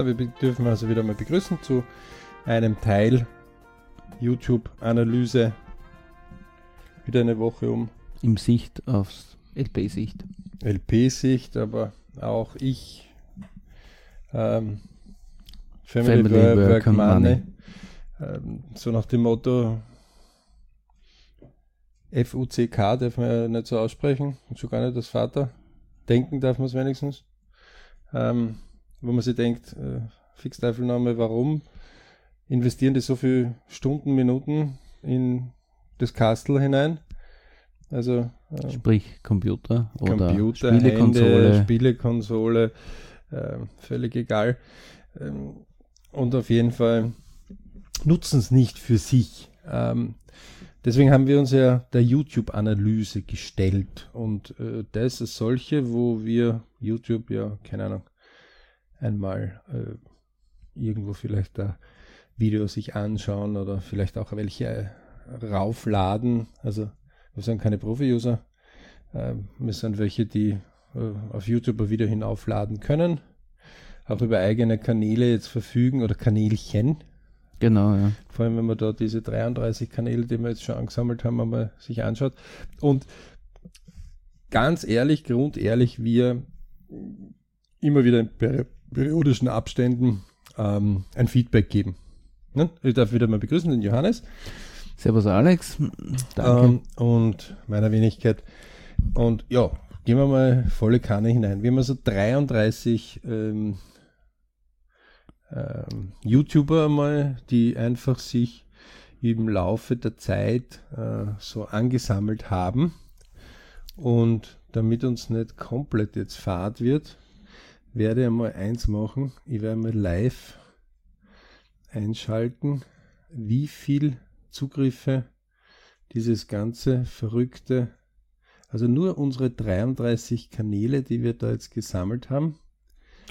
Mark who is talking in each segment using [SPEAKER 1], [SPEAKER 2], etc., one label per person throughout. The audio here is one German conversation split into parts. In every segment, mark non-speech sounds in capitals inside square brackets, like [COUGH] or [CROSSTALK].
[SPEAKER 1] Da wir dürfen also wieder mal begrüßen zu einem Teil YouTube-Analyse. Wieder eine Woche um.
[SPEAKER 2] Im Sicht aufs LP-Sicht.
[SPEAKER 1] LP-Sicht, aber auch ich. Ähm, Family, Family Work, Work Money. Money. Ähm, so nach dem Motto F-U-C-K darf man ja nicht so aussprechen. Und schon gar nicht das Vater. Denken darf man es wenigstens. Ähm, wo man sich denkt, äh, Fixteifelname, warum investieren die so viele Stunden, Minuten in das Castle hinein?
[SPEAKER 2] Also äh, sprich Computer oder
[SPEAKER 1] Computer, Spielekonsole, Hände, Spielekonsole, äh, völlig egal. Ähm, und auf jeden Fall nutzen es nicht für sich. Ähm, deswegen haben wir uns ja der YouTube-Analyse gestellt und äh, das ist solche, wo wir YouTube ja, keine Ahnung, einmal äh, irgendwo vielleicht da Videos sich anschauen oder vielleicht auch welche äh, raufladen. Also wir sind keine Profi-User. Äh, wir sind welche, die äh, auf YouTube Video hinaufladen können, auch über eigene Kanäle jetzt verfügen oder Kanälchen.
[SPEAKER 2] Genau, ja.
[SPEAKER 1] Vor allem, wenn man da diese 33 Kanäle, die wir jetzt schon angesammelt haben, einmal sich anschaut. Und ganz ehrlich, grundehrlich, wir immer wieder in periodischen Abständen ähm, ein Feedback geben. Ne? Ich darf wieder mal begrüßen den Johannes.
[SPEAKER 2] Servus Alex.
[SPEAKER 1] Danke. Ähm, und meiner Wenigkeit. Und ja, gehen wir mal volle Kanne hinein. Wir haben also 33 ähm, ähm, YouTuber mal, die einfach sich im Laufe der Zeit äh, so angesammelt haben. Und damit uns nicht komplett jetzt fad wird, werde einmal eins machen. Ich werde mal live einschalten, wie viel Zugriffe dieses ganze verrückte, also nur unsere 33 Kanäle, die wir da jetzt gesammelt haben.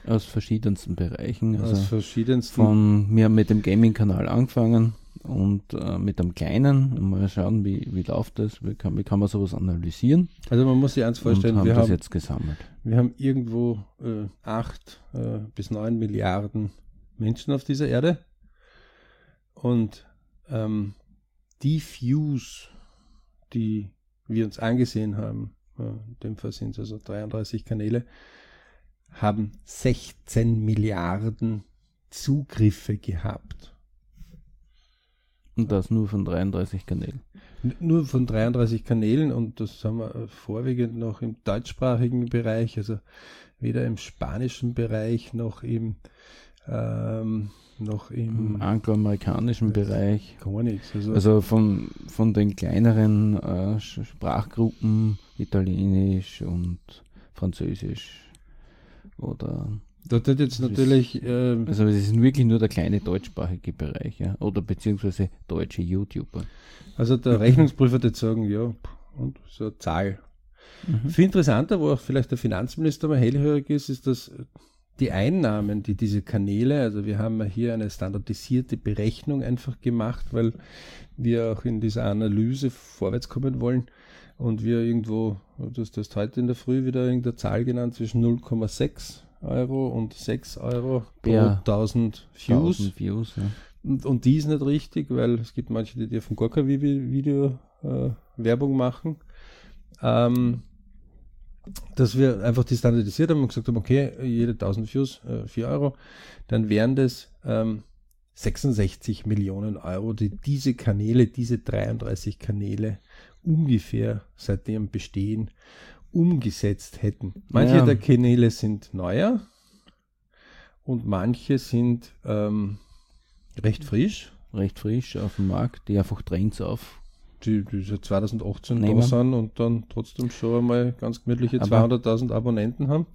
[SPEAKER 2] Aus verschiedensten Bereichen.
[SPEAKER 1] Also Aus verschiedensten.
[SPEAKER 2] Von, wir haben mit dem Gaming-Kanal angefangen und äh, mit einem kleinen mal schauen, wie, wie läuft das, wie kann, wie kann man sowas analysieren.
[SPEAKER 1] Also man muss sich eins vorstellen,
[SPEAKER 2] haben
[SPEAKER 1] wir
[SPEAKER 2] das
[SPEAKER 1] haben
[SPEAKER 2] jetzt gesammelt.
[SPEAKER 1] Wir haben irgendwo äh, acht äh, bis neun Milliarden Menschen auf dieser Erde und ähm, die Views, die wir uns angesehen haben, äh, in dem Fall sind es also 33 Kanäle, haben 16 Milliarden Zugriffe gehabt.
[SPEAKER 2] Und das nur von 33 Kanälen.
[SPEAKER 1] Nur von 33 Kanälen und das haben wir vorwiegend noch im deutschsprachigen Bereich, also weder im spanischen Bereich noch im ähm, noch im,
[SPEAKER 2] Im angloamerikanischen Bereich.
[SPEAKER 1] Gar nichts.
[SPEAKER 2] Also, also von, von den kleineren äh, Sprachgruppen, Italienisch und Französisch oder
[SPEAKER 1] Dort hat jetzt natürlich.
[SPEAKER 2] Äh, also es ist wirklich nur der kleine deutschsprachige Bereich, ja. Oder beziehungsweise deutsche YouTuber.
[SPEAKER 1] Also der [CLEARS THROAT] Rechnungsprüfer wird sagen, ja, und so eine Zahl. Mhm. Viel interessanter, wo auch vielleicht der Finanzminister mal hellhörig ist, ist, dass die Einnahmen, die diese Kanäle, also wir haben hier eine standardisierte Berechnung einfach gemacht, weil wir auch in dieser Analyse vorwärts kommen wollen und wir irgendwo, du hast das heute in der Früh wieder irgendeine Zahl genannt, zwischen 0,6 Euro und 6 Euro pro ja, 1000 Views. 1000
[SPEAKER 2] Views ja.
[SPEAKER 1] und, und, die ist nicht richtig, weil es gibt manche, die dir von gar kein Video äh, Werbung machen. Ähm, dass wir einfach die standardisiert haben und gesagt haben, okay, jede 1000 Views äh, 4 Euro, dann wären das ähm, 66 Millionen Euro, die diese Kanäle, diese 33 Kanäle ungefähr seit ihrem Bestehen umgesetzt hätten. Manche ja. der Kanäle sind neuer und manche sind ähm, recht frisch.
[SPEAKER 2] Recht frisch auf dem Markt, die einfach Trends auf.
[SPEAKER 1] Die, die seit 2018 Nehmen. da sind und dann trotzdem schon einmal ganz gemütliche 200.000 Abonnenten haben.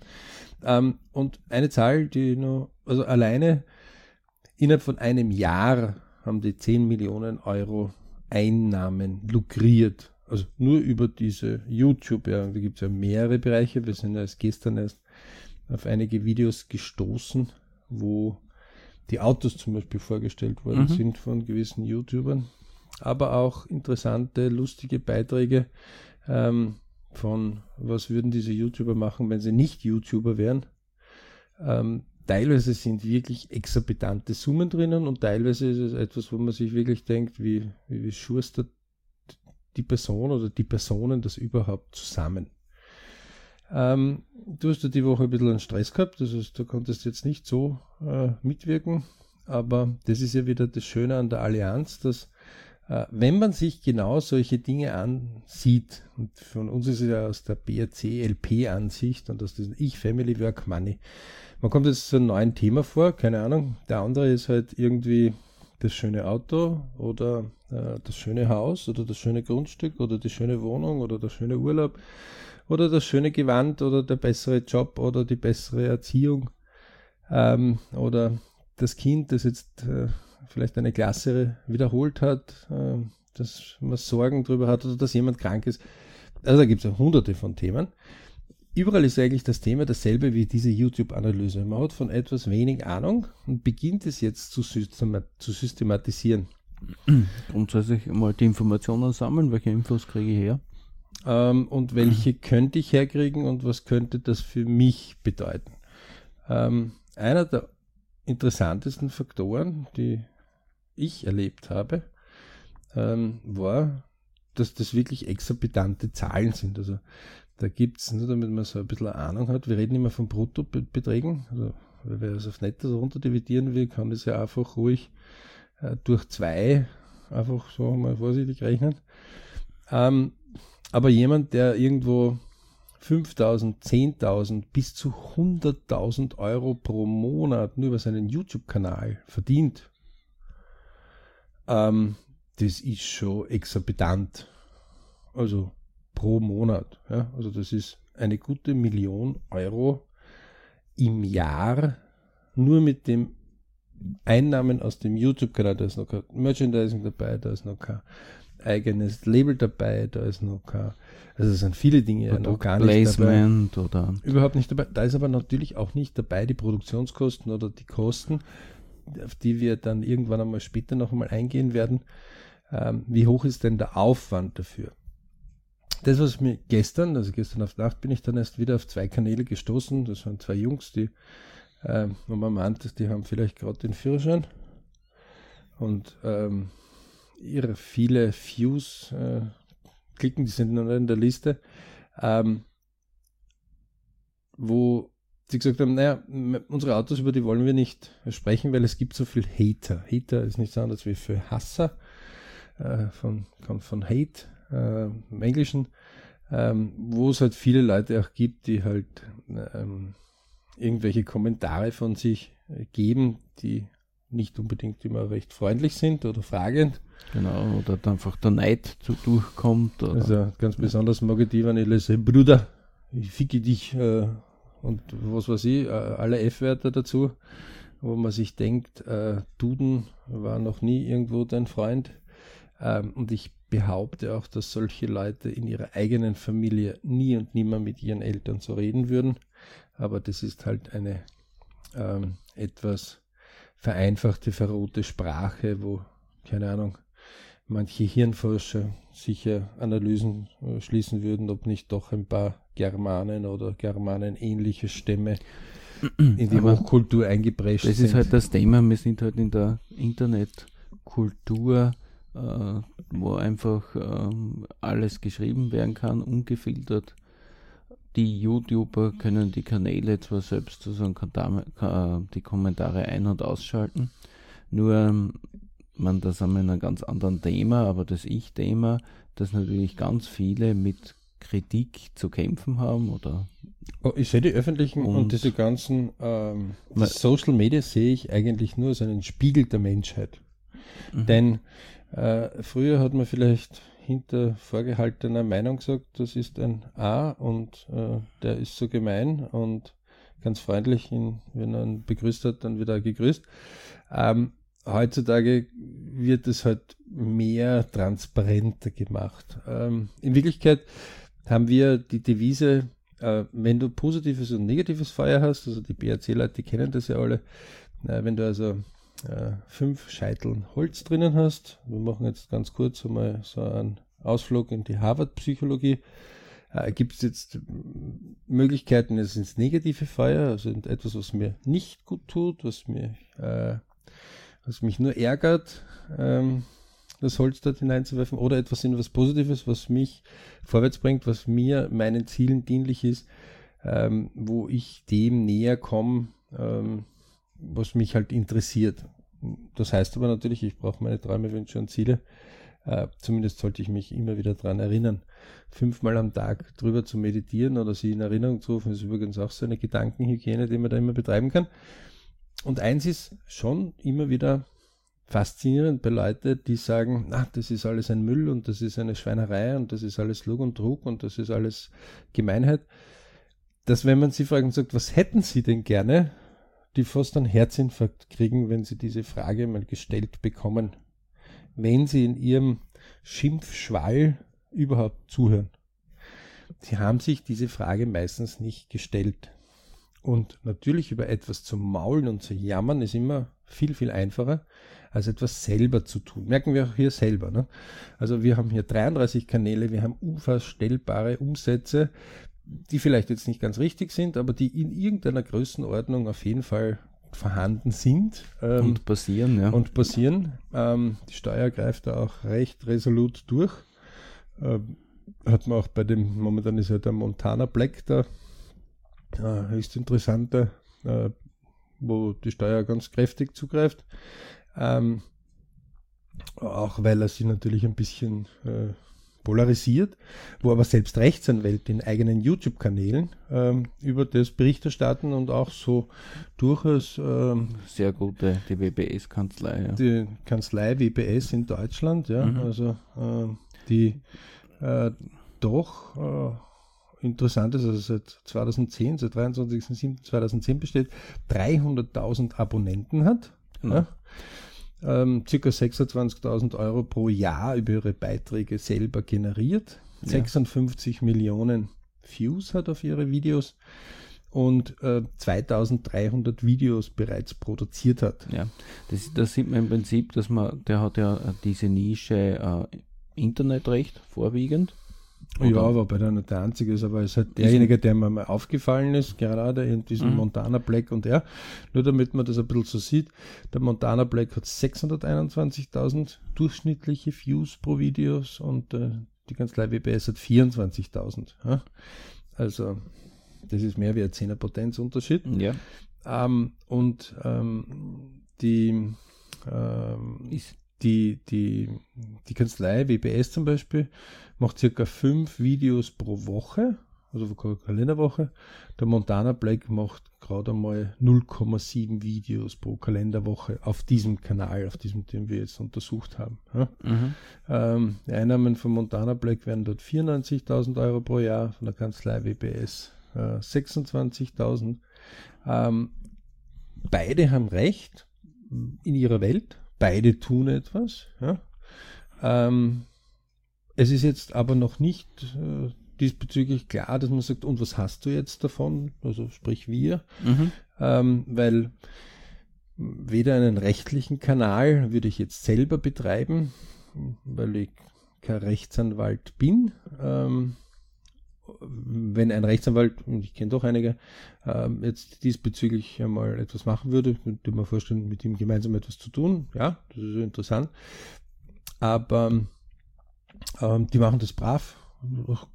[SPEAKER 1] Ähm, und eine Zahl, die nur, also alleine innerhalb von einem Jahr haben die 10 Millionen Euro Einnahmen lukriert also nur über diese YouTube, ja, da gibt es ja mehrere Bereiche. Wir sind ja erst gestern erst auf einige Videos gestoßen, wo die Autos zum Beispiel vorgestellt worden mhm. sind von gewissen YouTubern, aber auch interessante, lustige Beiträge ähm, von, was würden diese YouTuber machen, wenn sie nicht YouTuber wären. Ähm, teilweise sind wirklich exorbitante Summen drinnen und teilweise ist es etwas, wo man sich wirklich denkt, wie, wie, wie die Person oder die Personen das überhaupt zusammen. Ähm, du hast ja die Woche ein bisschen einen Stress gehabt, das heißt, du konntest jetzt nicht so äh, mitwirken, aber das ist ja wieder das Schöne an der Allianz, dass äh, wenn man sich genau solche Dinge ansieht, und von uns ist es ja aus der BRC-LP-Ansicht und aus diesem Ich Family Work Money, man kommt jetzt zu einem neuen Thema vor, keine Ahnung, der andere ist halt irgendwie das schöne Auto oder äh, das schöne Haus oder das schöne Grundstück oder die schöne Wohnung oder der schöne Urlaub oder das schöne Gewand oder der bessere Job oder die bessere Erziehung ähm, oder das Kind, das jetzt äh, vielleicht eine Klasse wiederholt hat, äh, dass man Sorgen darüber hat oder dass jemand krank ist. Also da gibt es ja hunderte von Themen. Überall ist eigentlich das Thema dasselbe wie diese YouTube-Analyse. Man hat von etwas wenig Ahnung und beginnt es jetzt zu, zu systematisieren.
[SPEAKER 2] Grundsätzlich mal die Informationen sammeln, welche Infos kriege ich her?
[SPEAKER 1] Ähm, und welche könnte ich herkriegen und was könnte das für mich bedeuten? Ähm, einer der interessantesten Faktoren, die ich erlebt habe, ähm, war, dass das wirklich exorbitante Zahlen sind. Also da gibt es, nur damit man so ein bisschen Ahnung hat, wir reden immer von Bruttobeträgen. Also, wer es auf Nettes runterdividieren will, kann das ja einfach ruhig äh, durch zwei einfach so mal vorsichtig rechnen. Ähm, aber jemand, der irgendwo 5000, 10.000 bis zu 100.000 Euro pro Monat nur über seinen YouTube-Kanal verdient, ähm, das ist schon exorbitant. Also pro Monat. Ja? Also das ist eine gute Million Euro im Jahr nur mit dem Einnahmen aus dem YouTube-Kanal. Da ist noch kein Merchandising dabei, da ist noch kein eigenes Label dabei, da ist noch kein, also es sind viele Dinge
[SPEAKER 2] ja noch gar nicht dabei. Oder
[SPEAKER 1] Überhaupt nicht dabei. Da ist aber natürlich auch nicht dabei die Produktionskosten oder die Kosten, auf die wir dann irgendwann einmal später noch einmal eingehen werden. Ähm, wie hoch ist denn der Aufwand dafür? Das, was mir gestern, also gestern auf Nacht, bin ich dann erst wieder auf zwei Kanäle gestoßen. Das waren zwei Jungs, die, äh, wo man meint, die haben vielleicht gerade den Führerschein und ähm, ihre viele Views äh, klicken, die sind noch in der Liste, ähm, wo sie gesagt haben, naja, unsere Autos, über die wollen wir nicht sprechen, weil es gibt so viel Hater. Hater ist nichts anderes wie für Hasser, äh, von, kommt von Hate äh, im Englischen, ähm, wo es halt viele Leute auch gibt, die halt ähm, irgendwelche Kommentare von sich geben, die nicht unbedingt immer recht freundlich sind oder fragend.
[SPEAKER 2] Genau, oder einfach der Neid zu durchkommt.
[SPEAKER 1] Oder, also ganz besonders mag ich die, wenn ich lese, Bruder, ich ficke dich äh, und was weiß ich, äh, alle F-Wörter dazu, wo man sich denkt, äh, Duden war noch nie irgendwo dein Freund. Ähm, und ich behaupte auch, dass solche Leute in ihrer eigenen Familie nie und nimmer mit ihren Eltern so reden würden. Aber das ist halt eine ähm, etwas vereinfachte, verrohte Sprache, wo, keine Ahnung, manche Hirnforscher sicher Analysen äh, schließen würden, ob nicht doch ein paar Germanen oder Germanen-ähnliche Stämme in die Aber Hochkultur eingeprescht
[SPEAKER 2] sind. Das ist halt das Thema, wir sind halt in der Internetkultur, äh, wo einfach äh, alles geschrieben werden kann, ungefiltert. Die YouTuber können die Kanäle zwar selbst sozusagen die Kommentare ein- und ausschalten, nur man, das haben wir in einem ganz anderen Thema, aber das Ich-Thema, dass natürlich ganz viele mit Kritik zu kämpfen haben oder
[SPEAKER 1] oh, ich sehe die öffentlichen und, und diese ganzen ähm, Social Media sehe ich eigentlich nur als einen Spiegel der Menschheit. Mhm. Denn äh, früher hat man vielleicht hinter vorgehaltener Meinung gesagt, das ist ein A und äh, der ist so gemein und ganz freundlich, ihn, wenn er ihn begrüßt hat, dann wieder gegrüßt. Ähm, heutzutage wird es halt mehr transparenter gemacht. Ähm, in Wirklichkeit haben wir die Devise, äh, wenn du positives und negatives Feuer hast, also die BRC-Leute kennen das ja alle, äh, wenn du also äh, fünf Scheiteln Holz drinnen hast, wir machen jetzt ganz kurz einmal so einen Ausflug in die Harvard-Psychologie, Äh, Gibt es jetzt Möglichkeiten es ins negative Feuer, also etwas, was mir nicht gut tut, was mir, äh, was mich nur ärgert, ähm, das Holz dort hineinzuwerfen, oder etwas in was Positives, was mich vorwärts bringt, was mir meinen Zielen dienlich ist, ähm, wo ich dem näher komme, ähm, was mich halt interessiert. Das heißt aber natürlich, ich brauche meine Träume, Wünsche und Ziele. Äh, zumindest sollte ich mich immer wieder daran erinnern, fünfmal am Tag drüber zu meditieren oder sie in Erinnerung zu rufen, ist übrigens auch so eine Gedankenhygiene, die man da immer betreiben kann. Und eins ist schon immer wieder faszinierend bei Leuten, die sagen, na, das ist alles ein Müll und das ist eine Schweinerei und das ist alles Lug und Trug und das ist alles Gemeinheit, dass wenn man sie fragt und sagt, was hätten sie denn gerne, die fast einen Herzinfarkt kriegen, wenn sie diese Frage mal gestellt bekommen wenn sie in ihrem Schimpfschwall überhaupt zuhören. Sie haben sich diese Frage meistens nicht gestellt. Und natürlich über etwas zu maulen und zu jammern ist immer viel, viel einfacher, als etwas selber zu tun. Merken wir auch hier selber. Ne? Also wir haben hier 33 Kanäle, wir haben unvorstellbare Umsätze, die vielleicht jetzt nicht ganz richtig sind, aber die in irgendeiner Größenordnung auf jeden Fall vorhanden sind.
[SPEAKER 2] Ähm, und passieren, ja.
[SPEAKER 1] Und passieren. Ähm, die Steuer greift da auch recht resolut durch. Ähm, hat man auch bei dem, momentan ist ja der Montana Black da äh, höchst interessante, äh, wo die Steuer ganz kräftig zugreift. Ähm, auch weil er sie natürlich ein bisschen äh, polarisiert, wo aber selbst Rechtsanwälte in eigenen YouTube-Kanälen ähm, über das Bericht erstatten und auch so durchaus ähm,
[SPEAKER 2] sehr gute die WBS-Kanzlei.
[SPEAKER 1] Ja. Die Kanzlei WBS in Deutschland, ja, mhm. also äh, die äh, doch äh, interessant ist, also seit 2010, seit 23.07.2010 besteht, 300.000 Abonnenten hat. Mhm. Ja ähm, ca. 26.000 Euro pro Jahr über ihre Beiträge selber generiert. Ja. 56 Millionen Views hat auf ihre Videos und äh, 2300 Videos bereits produziert hat.
[SPEAKER 2] Ja, das, das sieht man im Prinzip, dass man, der hat ja diese Nische äh, Internetrecht vorwiegend
[SPEAKER 1] oder? Ja, wobei der nicht der einzige ist, aber er ist halt derjenige, der mir mal aufgefallen ist, gerade in diesem mhm. Montana Black und er. Nur damit man das ein bisschen so sieht, der Montana Black hat 621.000 durchschnittliche Views pro Videos und äh, die Kanzlei WBS hat 24.000. Ja? Also, das ist mehr wie ein 10er Potenzunterschied.
[SPEAKER 2] Ja.
[SPEAKER 1] Ähm, und ähm, die ähm, ist die, die, die Kanzlei WBS zum Beispiel macht circa fünf Videos pro Woche, also Kalenderwoche. Der Montana Black macht gerade einmal 0,7 Videos pro Kalenderwoche auf diesem Kanal, auf diesem, den wir jetzt untersucht haben. Ja. Mhm. Ähm, die Einnahmen von Montana Black werden dort 94.000 Euro pro Jahr, von der Kanzlei WBS äh, 26.000. Ähm, beide haben recht in ihrer Welt, beide tun etwas. Ja. Ähm, es ist jetzt aber noch nicht äh, diesbezüglich klar, dass man sagt, und was hast du jetzt davon? Also sprich wir, mhm. ähm, weil weder einen rechtlichen Kanal würde ich jetzt selber betreiben, weil ich kein Rechtsanwalt bin. Ähm, wenn ein Rechtsanwalt, und ich kenne doch einige, ähm, jetzt diesbezüglich einmal etwas machen würde, würde ich mir vorstellen, mit ihm gemeinsam etwas zu tun. Ja, das ist interessant. Aber ähm, die machen das brav,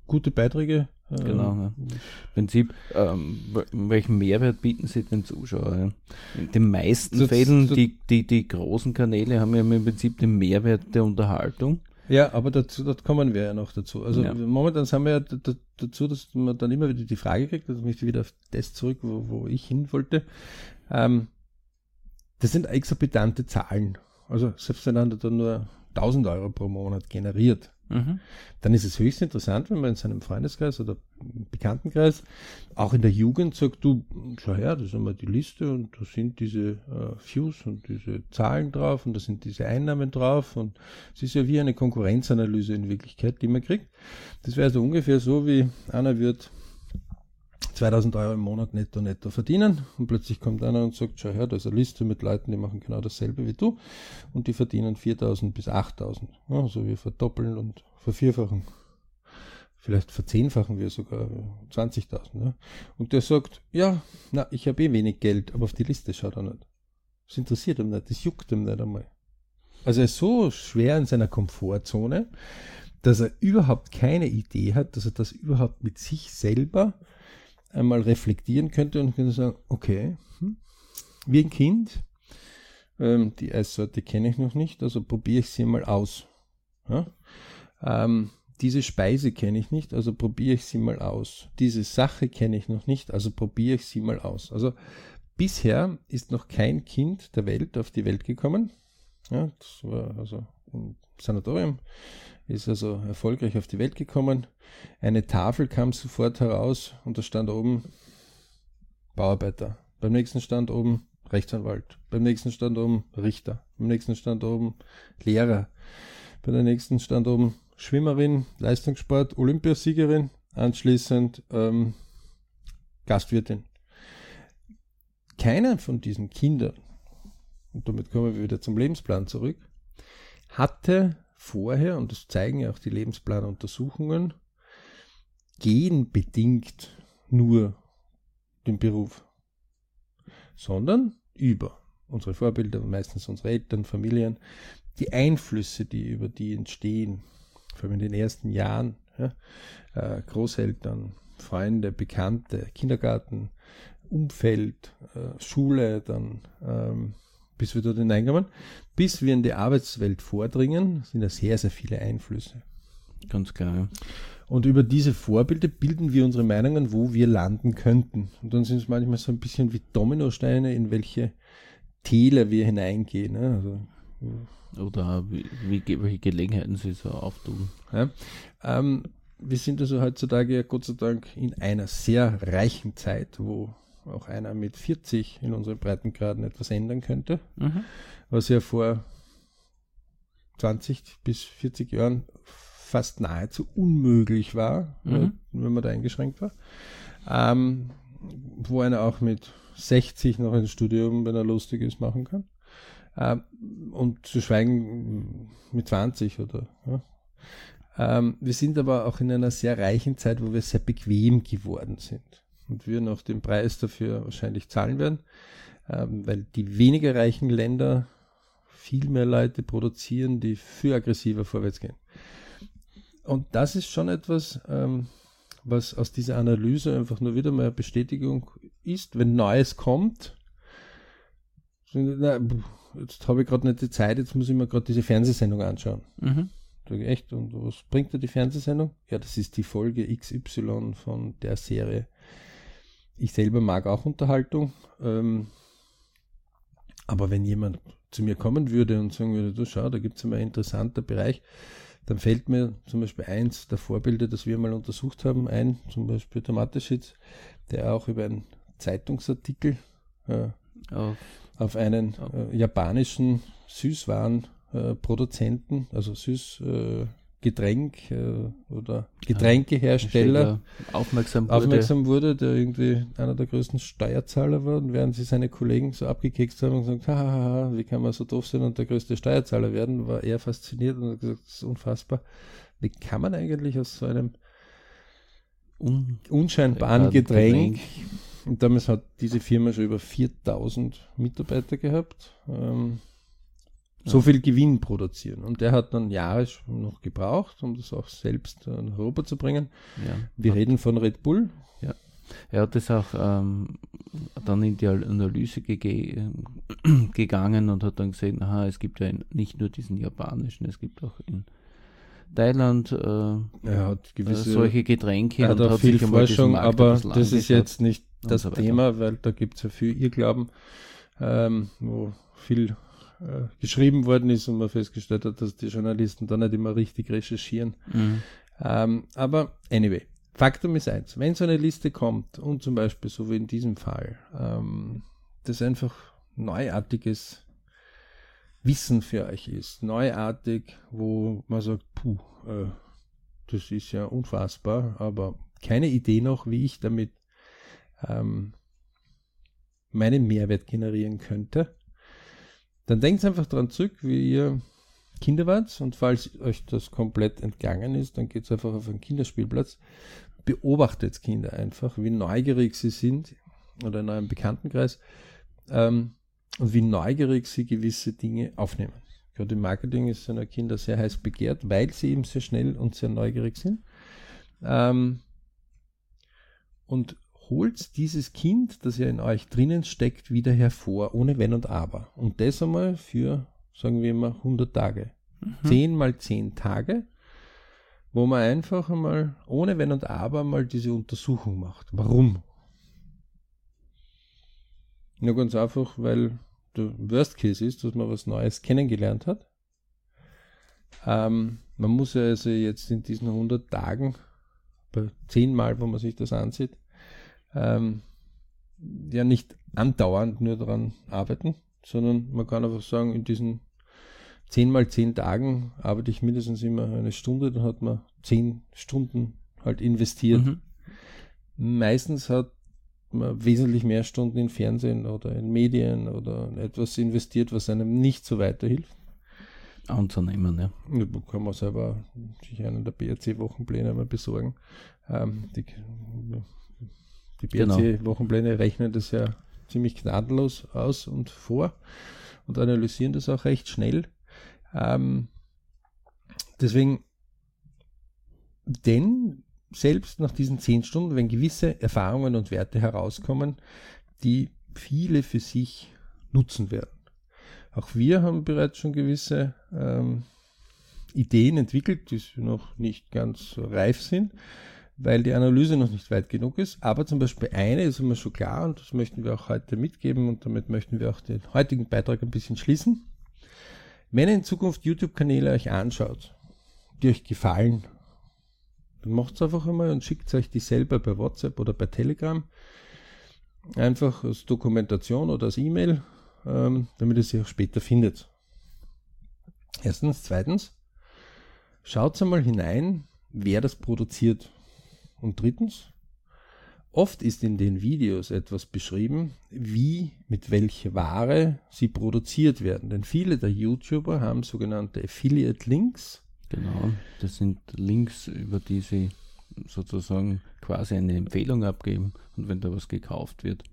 [SPEAKER 1] gute Beiträge.
[SPEAKER 2] Ähm, genau. Ja. Im Prinzip, ähm, welchen Mehrwert bieten sie den Zuschauern? In den meisten das, Fällen, das, die, die, die großen Kanäle haben ja im Prinzip den Mehrwert der Unterhaltung.
[SPEAKER 1] Ja, aber dazu, dort kommen wir ja noch dazu. Also ja. momentan sind wir ja dazu, dass man dann immer wieder die Frage kriegt, also möchte ich wieder auf das zurück, wo, wo ich hin wollte. Ähm, das sind exorbitante Zahlen. Also selbst wenn einer da nur 1000 Euro pro Monat generiert, mhm. dann ist es höchst interessant, wenn man in seinem Freundeskreis oder Bekanntenkreis, auch in der Jugend sagt, du, schau her, das ist einmal die Liste und da sind diese äh, Views und diese Zahlen drauf und da sind diese Einnahmen drauf und es ist ja wie eine Konkurrenzanalyse in Wirklichkeit, die man kriegt. Das wäre so ungefähr so, wie einer wird 2000 Euro im Monat netto netto verdienen und plötzlich kommt einer und sagt, schau her, da ist eine Liste mit Leuten, die machen genau dasselbe wie du und die verdienen 4000 bis 8000. Also wir verdoppeln und vervierfachen Vielleicht verzehnfachen wir sogar 20.000. Ja? Und der sagt, ja, na, ich habe eh wenig Geld, aber auf die Liste schaut er nicht. Das interessiert ihn nicht, das juckt ihm nicht einmal. Also er ist so schwer in seiner Komfortzone, dass er überhaupt keine Idee hat, dass er das überhaupt mit sich selber einmal reflektieren könnte und könnte sagen, okay, hm, wie ein Kind, ähm, die Eissorte kenne ich noch nicht, also probiere ich sie mal aus. Ja? Ähm, diese Speise kenne ich nicht, also probiere ich sie mal aus. Diese Sache kenne ich noch nicht, also probiere ich sie mal aus. Also bisher ist noch kein Kind der Welt auf die Welt gekommen. Ja, das war also im Sanatorium, ist also erfolgreich auf die Welt gekommen. Eine Tafel kam sofort heraus und da stand oben Bauarbeiter. Beim nächsten stand oben Rechtsanwalt. Beim nächsten stand oben Richter. Beim nächsten stand oben Lehrer. Bei der nächsten stand oben Schwimmerin, Leistungssport, Olympiasiegerin, anschließend ähm, Gastwirtin. Keiner von diesen Kindern, und damit kommen wir wieder zum Lebensplan zurück, hatte vorher, und das zeigen ja auch die Lebensplanuntersuchungen, genbedingt nur den Beruf, sondern über unsere Vorbilder, meistens unsere Eltern, Familien, die Einflüsse, die über die entstehen, vor allem in den ersten Jahren, ja, äh, Großeltern, Freunde, Bekannte, Kindergarten, Umfeld, äh, Schule, dann ähm, bis wir dort hineinkommen, bis wir in die Arbeitswelt vordringen, sind da sehr, sehr viele Einflüsse.
[SPEAKER 2] Ganz klar. Ja.
[SPEAKER 1] Und über diese Vorbilder bilden wir unsere Meinungen, wo wir landen könnten. Und dann sind es manchmal so ein bisschen wie Dominosteine, in welche Täler wir hineingehen. Ne? Also,
[SPEAKER 2] oder wie, wie, welche Gelegenheiten sie so auftun.
[SPEAKER 1] Ja. Ähm, wir sind also heutzutage ja Gott sei Dank in einer sehr reichen Zeit, wo auch einer mit 40 in unseren Breitengraden etwas ändern könnte, mhm. was ja vor 20 bis 40 Jahren fast nahezu unmöglich war, mhm. wenn man da eingeschränkt war. Ähm, wo einer auch mit 60 noch ein Studium, wenn er lustig ist, machen kann. Ähm, und zu schweigen mit 20 oder. Ja. Ähm, wir sind aber auch in einer sehr reichen Zeit, wo wir sehr bequem geworden sind. Und wir noch den Preis dafür wahrscheinlich zahlen werden, ähm, weil die weniger reichen Länder viel mehr Leute produzieren, die viel aggressiver vorwärts gehen. Und das ist schon etwas, ähm, was aus dieser Analyse einfach nur wieder mal Bestätigung ist, wenn Neues kommt. Na, jetzt habe ich gerade nicht die Zeit, jetzt muss ich mir gerade diese Fernsehsendung anschauen. Mhm. Echt, und was bringt da die Fernsehsendung? Ja, das ist die Folge XY von der Serie. Ich selber mag auch Unterhaltung. Ähm, aber wenn jemand zu mir kommen würde und sagen würde, du schau, da gibt es immer einen interessanten Bereich, dann fällt mir zum Beispiel eins der Vorbilder, das wir mal untersucht haben, ein, zum Beispiel der Mateschitz, der auch über einen Zeitungsartikel äh, auf, auf, einen äh, japanischen Süßwarenproduzenten, äh, also Süßgetränk äh, oder Getränkehersteller
[SPEAKER 2] aufmerksam wurde.
[SPEAKER 1] aufmerksam wurde, der irgendwie einer der größten Steuerzahler war. Und während sie seine Kollegen so abgekekst haben und gesagt, hahaha, wie kann man so doof sein und der größte Steuerzahler werden, war er fasziniert und hat gesagt, das ist unfassbar. Wie kann man eigentlich aus so einem Un unscheinbaren Getränk, Getränk und damals hat diese Firma schon über 4000 Mitarbeiter gehabt. Ähm. So viel Gewinn produzieren. Und der hat dann Jahre noch gebraucht, um das auch selbst nach Europa zu bringen. Ja. Wir reden von Red Bull.
[SPEAKER 2] Ja. Er hat das auch ähm, dann in die Analyse ge [CLEARS THROAT] gegangen und hat dann gesehen, aha, es gibt ja nicht nur diesen japanischen, es gibt auch in Thailand äh,
[SPEAKER 1] hat gewisse,
[SPEAKER 2] äh, solche Getränke.
[SPEAKER 1] Er hat auch viel Forschung, aber das ist jetzt nicht das so Thema, weil da gibt es ja viel Irrglauben, ähm, wo viel äh, geschrieben worden ist und man festgestellt hat, dass die Journalisten da nicht immer richtig recherchieren. Mhm. Ähm, aber anyway, Faktum ist eins, wenn so eine Liste kommt und zum Beispiel so wie in diesem Fall, ähm, das einfach neuartiges Wissen für euch ist, neuartig, wo man sagt, puh, äh, das ist ja unfassbar, aber keine Idee noch, wie ich damit ähm, meinen Mehrwert generieren könnte, dann denkt einfach daran zurück, wie ihr Kinder wart und falls euch das komplett entgangen ist, dann geht es einfach auf einen Kinderspielplatz. Beobachtet Kinder einfach, wie neugierig sie sind oder in eurem Bekanntenkreis ähm, und wie neugierig sie gewisse Dinge aufnehmen. Gerade im Marketing ist seiner Kinder sehr heiß begehrt, weil sie eben sehr schnell und sehr neugierig sind. Ähm, und holt dieses Kind, das ja in euch drinnen steckt, wieder hervor, ohne Wenn und Aber. Und das einmal für, sagen wir immer, 100 Tage. Mhm. 10 mal 10 Tage, wo man einfach einmal ohne Wenn und Aber mal diese Untersuchung macht. Warum? Nur ganz einfach, weil der Worst Case ist, dass man was Neues kennengelernt hat. Ähm, man muss ja also jetzt in diesen 100 Tagen, bei 10 Mal, wo man sich das ansieht, ähm, ja nicht andauernd nur daran arbeiten, sondern man kann einfach sagen, in diesen 10 mal 10 Tagen arbeite ich mindestens immer eine Stunde, dann hat man 10 Stunden halt investiert. Mhm. Meistens hat man wesentlich mehr Stunden in Fernsehen oder in Medien oder in etwas investiert, was einem nicht so weiterhilft.
[SPEAKER 2] Anzunehmen, ja.
[SPEAKER 1] Da kann man selber sich einen der BRC-Wochenpläne mal besorgen. Ähm, die die BRC-Wochenpläne genau. rechnen das ja ziemlich gnadenlos aus und vor und analysieren das auch recht schnell. Ähm, deswegen, denn selbst nach diesen zehn Stunden, wenn gewisse Erfahrungen und Werte herauskommen, die viele für sich nutzen werden. Auch wir haben bereits schon gewisse ähm, Ideen entwickelt, die noch nicht ganz so reif sind, weil die Analyse noch nicht weit genug ist. Aber zum Beispiel eine ist immer schon klar und das möchten wir auch heute mitgeben und damit möchten wir auch den heutigen Beitrag ein bisschen schließen. Wenn ihr in Zukunft YouTube-Kanäle euch anschaut, die euch gefallen dann macht es einfach einmal und schickt euch die selber bei WhatsApp oder bei Telegram. Einfach als Dokumentation oder als E-Mail, ähm, damit ihr sie auch später findet. Erstens. Zweitens, schaut einmal hinein, wer das produziert. Und drittens, oft ist in den Videos etwas beschrieben, wie, mit welcher Ware sie produziert werden. Denn viele der YouTuber haben sogenannte Affiliate Links
[SPEAKER 2] Genau, das sind Links, über die Sie sozusagen quasi eine Empfehlung abgeben und wenn da was gekauft wird,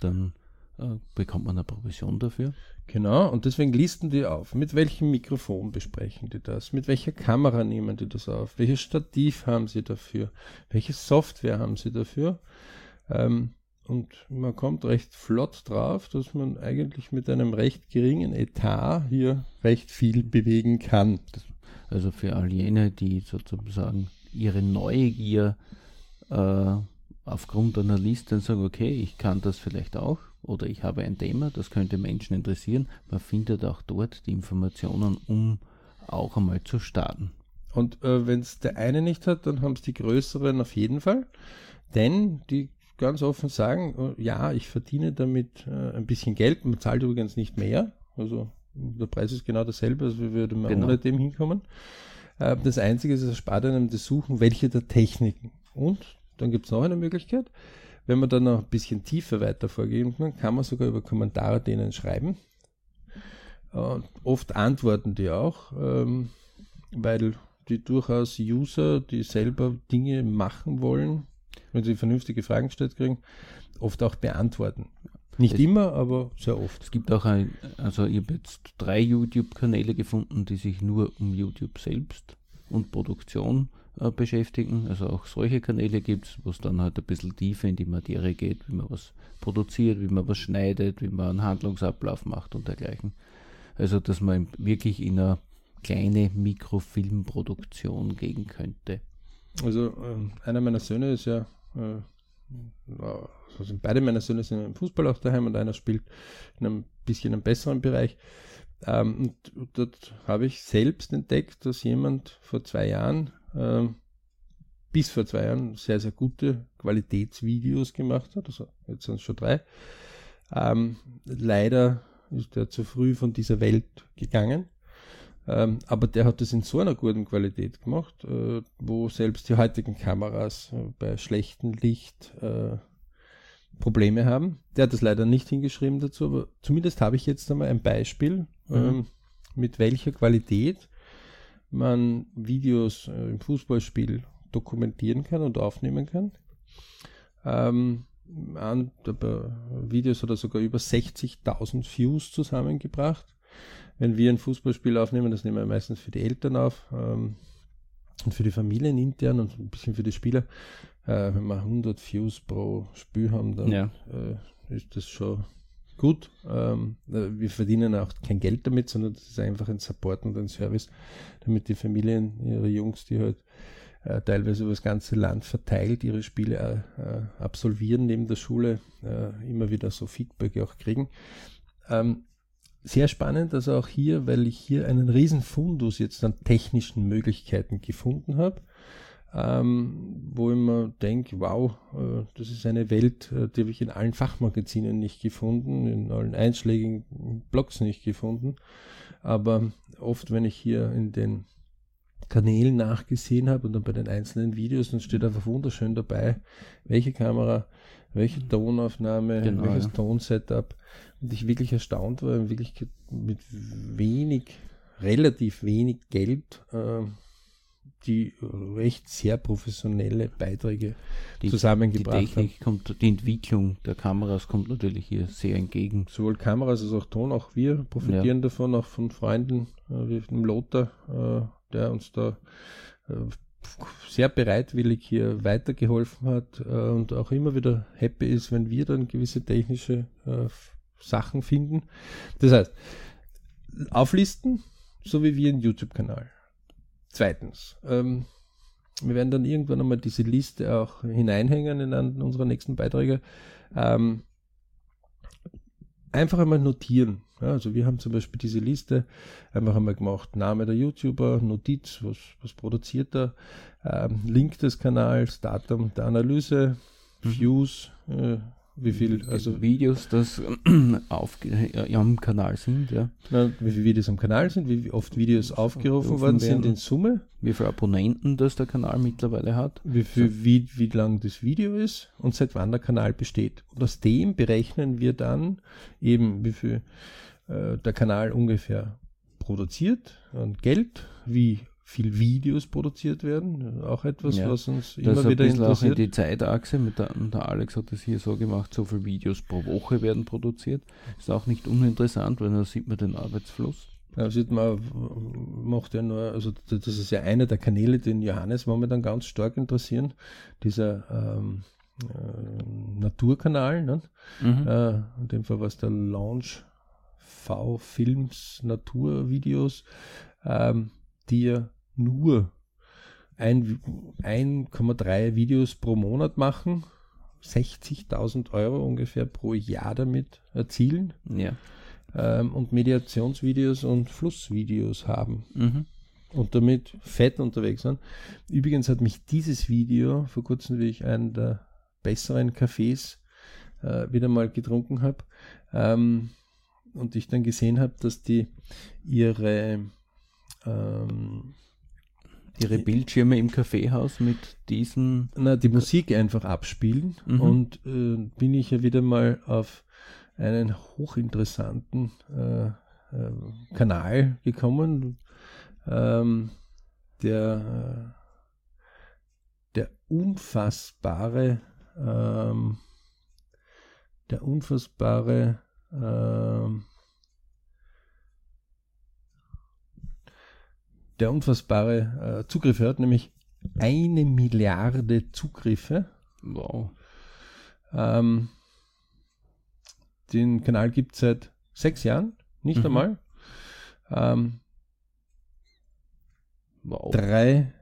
[SPEAKER 2] dann äh, bekommt man eine Provision dafür.
[SPEAKER 1] Genau, und deswegen listen die auf. Mit welchem Mikrofon besprechen die das? Mit welcher Kamera nehmen die das auf? Welches Stativ haben sie dafür? Welche Software haben sie dafür? Ähm, und man kommt recht flott drauf, dass man eigentlich mit einem recht geringen Etat hier recht viel bewegen kann.
[SPEAKER 2] Das also für all jene, die sozusagen ihre Neugier äh, aufgrund einer Liste sagen, okay, ich kann das vielleicht auch oder ich habe ein Thema, das könnte Menschen interessieren. Man findet auch dort die Informationen, um auch einmal zu starten.
[SPEAKER 1] Und äh, wenn es der eine nicht hat, dann haben es die größeren auf jeden Fall. Denn die ganz offen sagen, äh, ja, ich verdiene damit äh, ein bisschen Geld. Man zahlt übrigens nicht mehr. Also der Preis ist genau dasselbe, also wir würden genau. ohne dem hinkommen. Äh, das Einzige ist, es erspart einem das Suchen, welche der Techniken. Und dann gibt es noch eine Möglichkeit, wenn man dann noch ein bisschen tiefer weiter vorgehen kann, kann man sogar über Kommentare denen schreiben. Und oft antworten die auch, ähm, weil die durchaus User, die selber Dinge machen wollen, wenn sie vernünftige Fragen gestellt kriegen, oft auch beantworten. Nicht es, immer, aber sehr oft.
[SPEAKER 2] Es gibt auch ein, also ich habe jetzt drei YouTube-Kanäle gefunden, die sich nur um YouTube selbst und Produktion äh, beschäftigen. Also auch solche Kanäle gibt es, wo es dann halt ein bisschen tiefer in die Materie geht, wie man was produziert, wie man was schneidet, wie man einen Handlungsablauf macht und dergleichen. Also dass man wirklich in eine kleine Mikrofilmproduktion gehen könnte.
[SPEAKER 1] Also äh, einer meiner Söhne ist ja äh, also beide meiner Söhne sind im Fußball auch daheim und einer spielt in einem bisschen einem besseren Bereich. Ähm, und dort habe ich selbst entdeckt, dass jemand vor zwei Jahren, ähm, bis vor zwei Jahren, sehr, sehr gute Qualitätsvideos gemacht hat. Also jetzt sind es schon drei. Ähm, leider ist er zu früh von dieser Welt gegangen. Ähm, aber der hat das in so einer guten Qualität gemacht, äh, wo selbst die heutigen Kameras äh, bei schlechtem Licht äh, Probleme haben. Der hat das leider nicht hingeschrieben dazu, aber zumindest habe ich jetzt einmal ein Beispiel, mhm. ähm, mit welcher Qualität man Videos äh, im Fußballspiel dokumentieren kann und aufnehmen kann. Ähm, an, Videos oder sogar über 60.000 Views zusammengebracht. Wenn wir ein Fußballspiel aufnehmen, das nehmen wir meistens für die Eltern auf ähm, und für die Familien intern und ein bisschen für die Spieler. Äh, wenn wir 100 Views pro Spiel haben, dann ja. äh, ist das schon gut. Ähm, äh, wir verdienen auch kein Geld damit, sondern das ist einfach ein Support und ein Service, damit die Familien, ihre Jungs, die halt äh, teilweise über das ganze Land verteilt ihre Spiele äh, absolvieren neben der Schule, äh, immer wieder so Feedback auch kriegen. Ähm, sehr spannend, also auch hier, weil ich hier einen riesen Fundus jetzt an technischen Möglichkeiten gefunden habe, ähm, wo ich mir denke, wow, äh, das ist eine Welt, äh, die habe ich in allen Fachmagazinen nicht gefunden, in allen einschlägigen Blogs nicht gefunden. Aber oft, wenn ich hier in den Kanälen nachgesehen habe und dann bei den einzelnen Videos, dann steht einfach wunderschön dabei, welche Kamera, welche Tonaufnahme, genau, welches ja. Tonsetup. Und ich wirklich erstaunt war, wirklich mit wenig, relativ wenig Geld, äh, die recht sehr professionelle Beiträge die, zusammengebracht
[SPEAKER 2] die Technik haben. kommt, die Entwicklung der Kameras kommt natürlich hier sehr entgegen.
[SPEAKER 1] Sowohl Kameras als auch Ton, auch wir profitieren ja. davon, auch von Freunden äh, wie dem Lothar, äh, der uns da äh, sehr bereitwillig hier weitergeholfen hat äh, und auch immer wieder happy ist, wenn wir dann gewisse technische äh, Sachen finden. Das heißt, auflisten, so wie wir einen YouTube-Kanal. Zweitens, ähm, wir werden dann irgendwann einmal diese Liste auch hineinhängen in einen unserer nächsten Beiträge. Ähm, einfach einmal notieren. Ja, also wir haben zum Beispiel diese Liste einfach einmal gemacht, Name der YouTuber, Notiz, was, was produziert er, ähm, Link des Kanals, Datum der Analyse, mhm. Views, äh, wie viel,
[SPEAKER 2] also Videos, das [CLEARS THROAT] auf, ja, am Kanal sind, ja.
[SPEAKER 1] Na, wie viele Videos am Kanal sind, wie oft Videos aufgerufen worden sind in Summe.
[SPEAKER 2] Wie viele Abonnenten das der Kanal mittlerweile hat.
[SPEAKER 1] Wie viel, so. wie, wie lang das Video ist und seit wann der Kanal besteht. Und aus dem berechnen wir dann eben, wie viel äh, der Kanal ungefähr produziert an Geld, wie viel Videos produziert werden. Auch etwas, ja, was uns immer wieder interessiert. Auch in
[SPEAKER 2] die Zeitachse, mit der, der Alex hat das hier so gemacht, so viele Videos pro Woche werden produziert. Ist auch nicht uninteressant, weil da sieht man den Arbeitsfluss.
[SPEAKER 1] Ja, sieht man, macht ja nur, also das ist ja einer der Kanäle, den Johannes momentan ganz stark interessieren, dieser ähm, äh, Naturkanal, ne? Mhm. Äh, in dem Fall war es der Launch V Films Naturvideos, ähm, die ja nur 1,3 Videos pro Monat machen, 60.000 Euro ungefähr pro Jahr damit erzielen
[SPEAKER 2] ja.
[SPEAKER 1] ähm, und Mediationsvideos und Flussvideos haben. Mhm. Und damit fett unterwegs sind. Übrigens hat mich dieses Video vor kurzem, wie ich einen der besseren Cafés äh, wieder mal getrunken habe, ähm, und ich dann gesehen habe, dass die ihre ähm,
[SPEAKER 2] ihre Bildschirme im Kaffeehaus mit diesen.
[SPEAKER 1] Na, die Musik einfach abspielen. Mhm. Und äh, bin ich ja wieder mal auf einen hochinteressanten äh, äh, Kanal gekommen, ähm, der, der unfassbare, ähm, der unfassbare, ähm, der unfassbare äh, Zugriffe hat, nämlich eine Milliarde Zugriffe.
[SPEAKER 2] Wow.
[SPEAKER 1] Ähm, den Kanal gibt es seit sechs Jahren, nicht mhm. einmal. Ähm, wow. Drei,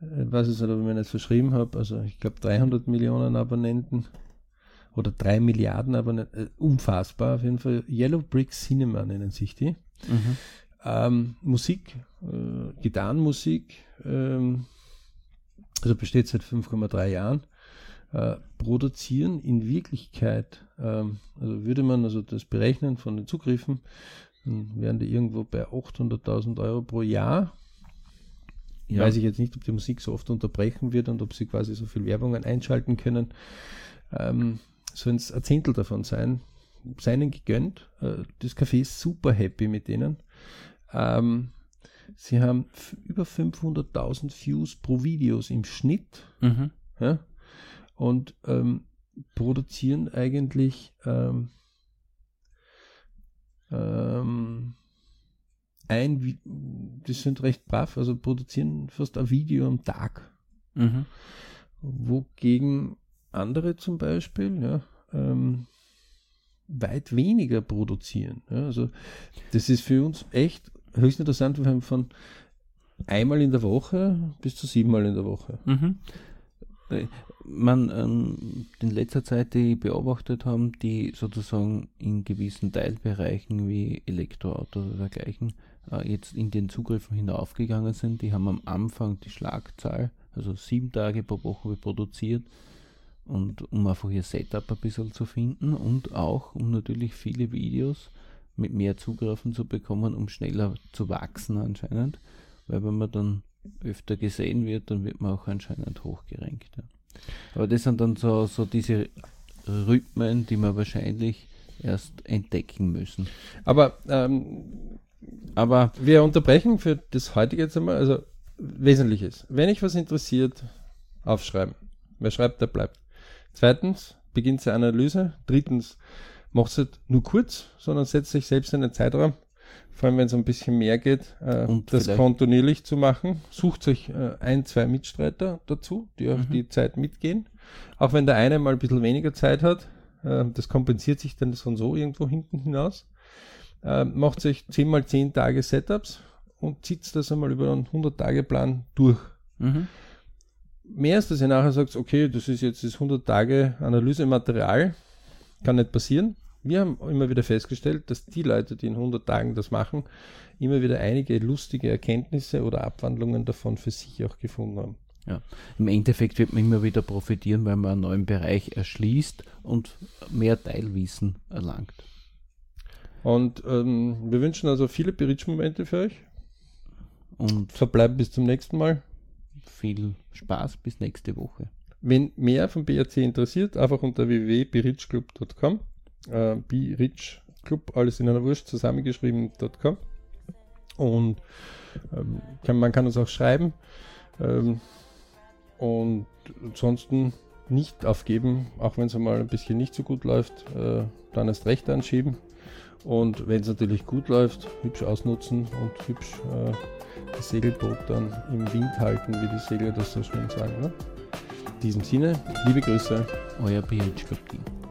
[SPEAKER 1] äh, was ist, wenn ich jetzt verschrieben habe, also ich glaube 300 Millionen Abonnenten oder drei Milliarden Abonnenten, äh, unfassbar auf jeden Fall. Yellow Brick Cinema nennen sich die. Mhm. Ähm, Musik, äh, Gitarrenmusik, ähm, also besteht seit 5,3 Jahren, äh, produzieren in Wirklichkeit, ähm, also würde man also das berechnen von den Zugriffen, dann wären die irgendwo bei 800.000 Euro pro Jahr. Ja. Weiß ich jetzt nicht, ob die Musik so oft unterbrechen wird und ob sie quasi so viel Werbungen einschalten können. Ähm, Sollen es ein Zehntel davon sein, seinen gegönnt. Äh, das Café ist super happy mit denen. Ähm, sie haben über 500.000 Views pro Videos im Schnitt. Mhm. Ja? Und ähm, produzieren eigentlich ähm, ähm, ein, das sind recht brav, also produzieren fast ein Video am Tag. Mhm. Wogegen andere zum Beispiel, ja, ähm, weit weniger produzieren. Ja, also das ist für uns echt höchst interessant. Wir haben von einmal in der Woche bis zu siebenmal in der Woche. Mhm.
[SPEAKER 2] Äh, man ähm, in letzter Zeit die beobachtet haben, die sozusagen in gewissen Teilbereichen wie Elektroautos oder dergleichen äh, jetzt in den Zugriffen hinaufgegangen sind, die haben am Anfang die Schlagzahl, also sieben Tage pro Woche produziert und um einfach ihr Setup ein bisschen zu finden und auch um natürlich viele Videos mit mehr Zugriffen zu bekommen, um schneller zu wachsen anscheinend, weil wenn man dann öfter gesehen wird, dann wird man auch anscheinend hochgerankt. Ja. Aber das sind dann so, so diese Rhythmen, die wir wahrscheinlich erst entdecken müssen.
[SPEAKER 1] Aber, ähm, aber wir unterbrechen für das heutige jetzt einmal, also Wesentliches. Wenn euch was interessiert, aufschreiben. Wer schreibt, der bleibt. Zweitens, beginnt die Analyse. Drittens, macht es nicht nur kurz, sondern setzt sich selbst einen Zeitraum. Vor allem, wenn es ein bisschen mehr geht, äh, das kontinuierlich zu machen. Sucht sich äh, ein, zwei Mitstreiter dazu, die auf mhm. die Zeit mitgehen. Auch wenn der eine mal ein bisschen weniger Zeit hat, äh, das kompensiert sich dann von so irgendwo hinten hinaus. Äh, macht sich 10 mal 10 Tage Setups und zieht das einmal über einen 100-Tage-Plan durch. Mhm mehr ist, dass ihr nachher sagt, okay, das ist jetzt das 100 Tage Analysematerial, kann nicht passieren. Wir haben immer wieder festgestellt, dass die Leute, die in 100 Tagen das machen, immer wieder einige lustige Erkenntnisse oder Abwandlungen davon für sich auch gefunden haben.
[SPEAKER 2] Ja, im Endeffekt wird man immer wieder profitieren, weil man einen neuen Bereich erschließt und mehr Teilwissen erlangt.
[SPEAKER 1] Und ähm, wir wünschen also viele Berichtsmomente für euch. Und verbleiben bis zum nächsten Mal
[SPEAKER 2] viel Spaß bis nächste Woche.
[SPEAKER 1] Wenn mehr vom BRC interessiert, einfach unter www.berichclub.com. Äh, Birich Club, alles in einer Wurst zusammengeschrieben.com. Und ähm, kann, man kann uns auch schreiben. Ähm, und ansonsten nicht aufgeben, auch wenn es einmal ein bisschen nicht so gut läuft, äh, dann erst recht anschieben. Und wenn es natürlich gut läuft, hübsch ausnutzen und hübsch äh, das Segelboot dann im Wind halten, wie die Segler das so schön sagen. Ne? In diesem Sinne, liebe Grüße.
[SPEAKER 2] Euer BH Team.